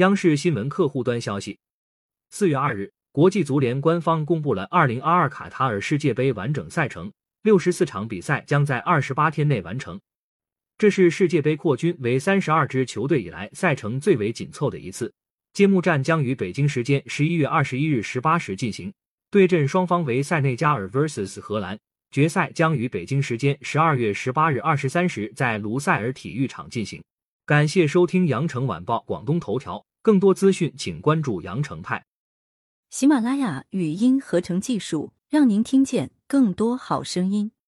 央视新闻客户端消息，四月二日，国际足联官方公布了二零二二卡塔尔世界杯完整赛程，六十四场比赛将在二十八天内完成。这是世界杯扩军为三十二支球队以来赛程最为紧凑的一次。揭幕战将于北京时间十一月二十一日十八时进行，对阵双方为塞内加尔 vs 荷兰。决赛将于北京时间十二月十八日二十三时在卢塞尔体育场进行。感谢收听羊城晚报广东头条，更多资讯请关注羊城派。喜马拉雅语音合成技术，让您听见更多好声音。